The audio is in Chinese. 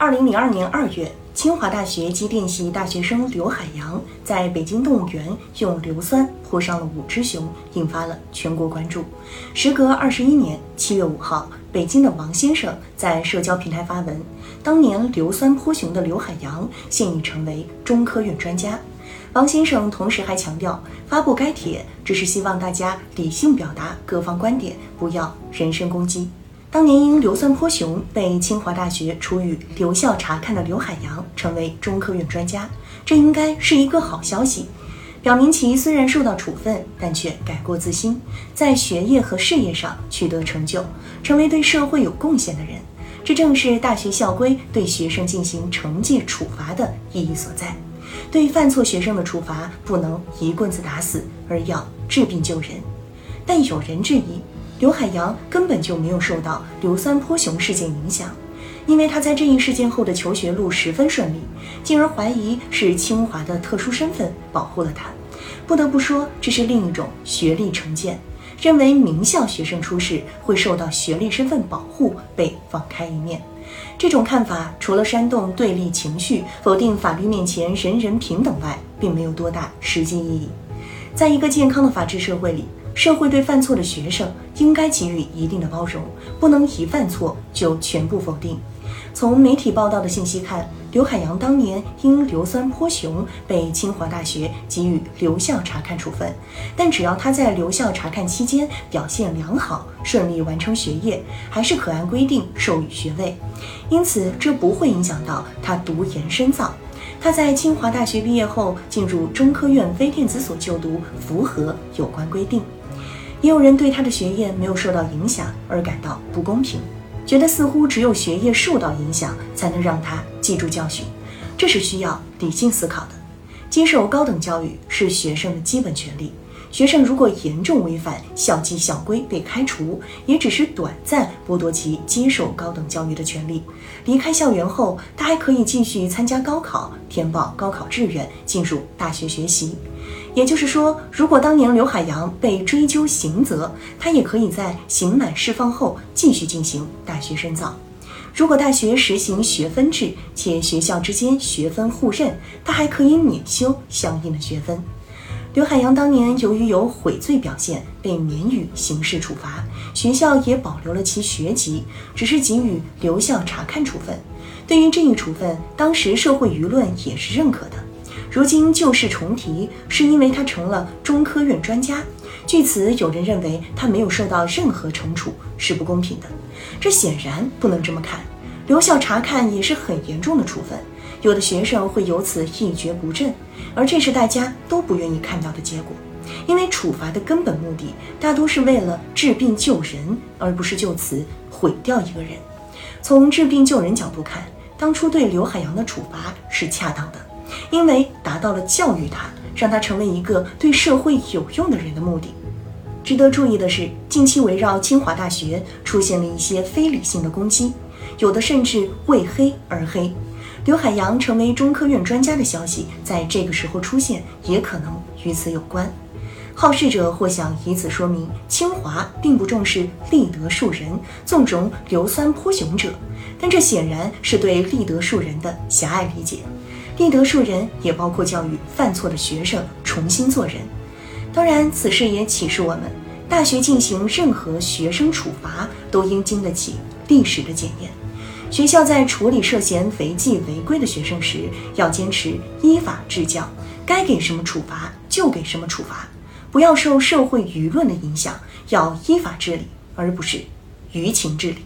二零零二年二月，清华大学机电系大学生刘海洋在北京动物园用硫酸泼伤了五只熊，引发了全国关注。时隔二十一年，七月五号，北京的王先生在社交平台发文：当年硫酸泼熊的刘海洋现已成为中科院专家。王先生同时还强调，发布该帖只是希望大家理性表达各方观点，不要人身攻击。当年因硫酸泼熊被清华大学处以留校察看的刘海洋成为中科院专家，这应该是一个好消息，表明其虽然受到处分，但却改过自新，在学业和事业上取得成就，成为对社会有贡献的人。这正是大学校规对学生进行惩戒处罚的意义所在。对犯错学生的处罚不能一棍子打死，而要治病救人。但有人质疑，刘海洋根本就没有受到硫酸泼熊事件影响，因为他在这一事件后的求学路十分顺利，进而怀疑是清华的特殊身份保护了他。不得不说，这是另一种学历成见，认为名校学生出事会受到学历身份保护，被网开一面。这种看法除了煽动对立情绪、否定法律面前人人平等外，并没有多大实际意义。在一个健康的法治社会里，社会对犯错的学生应该给予一定的包容，不能一犯错就全部否定。从媒体报道的信息看，刘海洋当年因硫酸泼熊被清华大学给予留校察看处分，但只要他在留校察看期间表现良好，顺利完成学业，还是可按规定授予学位。因此，这不会影响到他读研深造。他在清华大学毕业后进入中科院微电子所就读，符合有关规定。也有人对他的学业没有受到影响而感到不公平。觉得似乎只有学业受到影响，才能让他记住教训，这是需要理性思考的。接受高等教育是学生的基本权利。学生如果严重违反校纪校规被开除，也只是短暂剥夺其接受高等教育的权利。离开校园后，他还可以继续参加高考，填报高考志愿，进入大学学习。也就是说，如果当年刘海洋被追究刑责，他也可以在刑满释放后继续进行大学深造。如果大学实行学分制，且学校之间学分互认，他还可以免修相应的学分。刘海洋当年由于有悔罪表现，被免予刑事处罚，学校也保留了其学籍，只是给予留校察看处分。对于这一处分，当时社会舆论也是认可的。如今旧事重提，是因为他成了中科院专家。据此，有人认为他没有受到任何惩处是不公平的。这显然不能这么看。留校察看也是很严重的处分，有的学生会由此一蹶不振，而这是大家都不愿意看到的结果。因为处罚的根本目的大多是为了治病救人，而不是就此毁掉一个人。从治病救人角度看，当初对刘海洋的处罚是恰当的。因为达到了教育他，让他成为一个对社会有用的人的目的。值得注意的是，近期围绕清华大学出现了一些非理性的攻击，有的甚至为黑而黑。刘海洋成为中科院专家的消息在这个时候出现，也可能与此有关。好事者或想以此说明清华并不重视立德树人，纵容硫酸泼熊者，但这显然是对立德树人的狭隘理解。立德树人也包括教育犯错的学生重新做人。当然，此事也启示我们，大学进行任何学生处罚都应经得起历史的检验。学校在处理涉嫌违纪违规的学生时，要坚持依法治教，该给什么处罚就给什么处罚，不要受社会舆论的影响，要依法治理，而不是舆情治理。